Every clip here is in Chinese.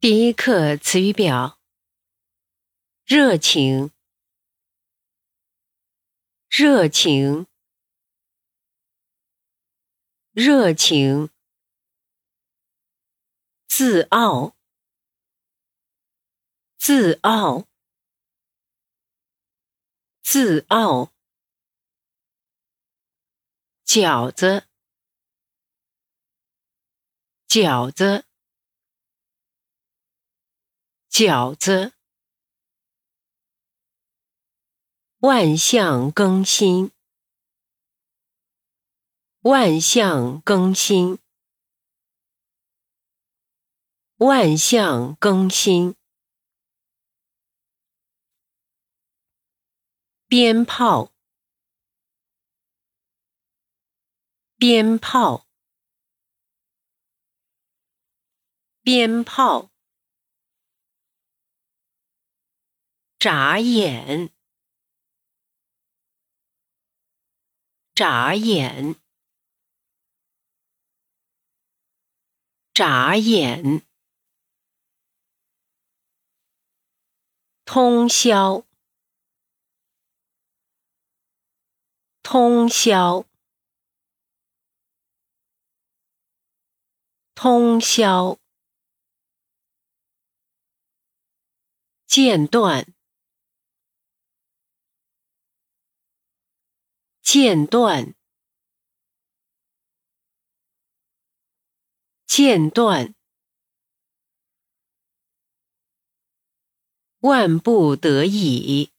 第一课词语表：热情，热情，热情；自傲，自傲，自傲；饺子，饺子。饺子，万象更新，万象更新，万象更新。鞭炮，鞭炮，鞭炮。眨眼，眨眼，眨眼。通宵，通宵，通宵。间断。间断，间断，万不得已，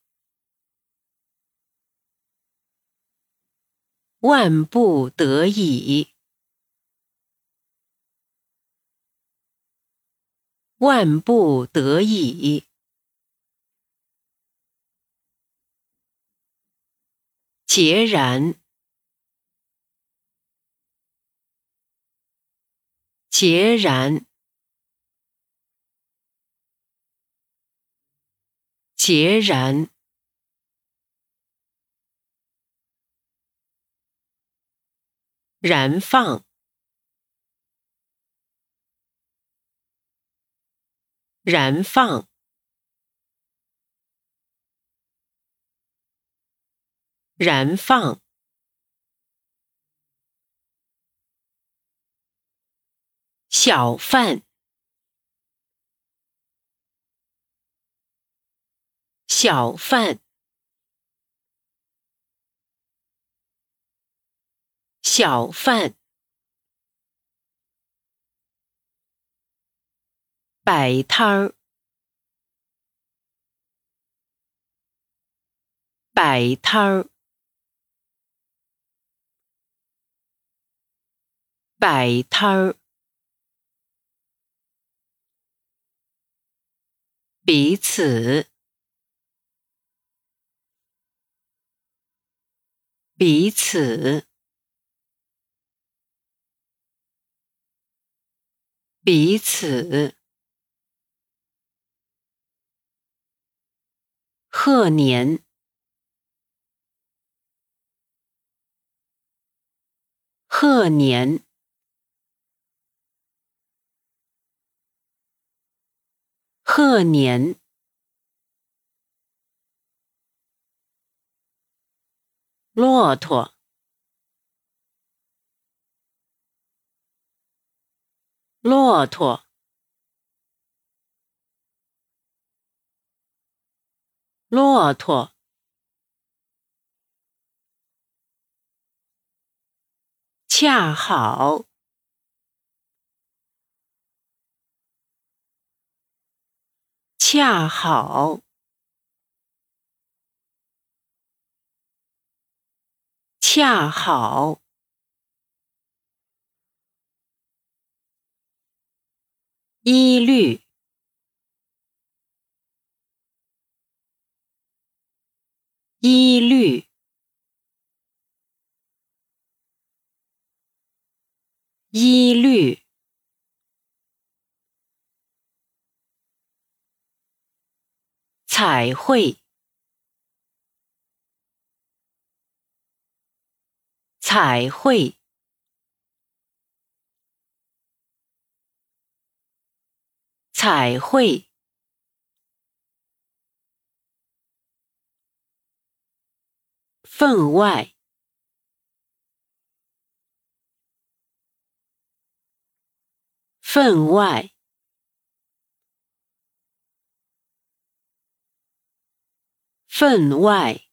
万不得已，万不得已。截然，截然，截然，燃放，燃放。燃放，小贩，小贩，小贩，摆摊儿，摆摊儿。摆摊儿，彼此，彼此，彼此，贺年，贺年。贺年，骆驼，骆驼，骆驼，恰好。恰好，恰好，一律，一律，一律。彩绘，彩绘，彩绘，分外，分外，分外。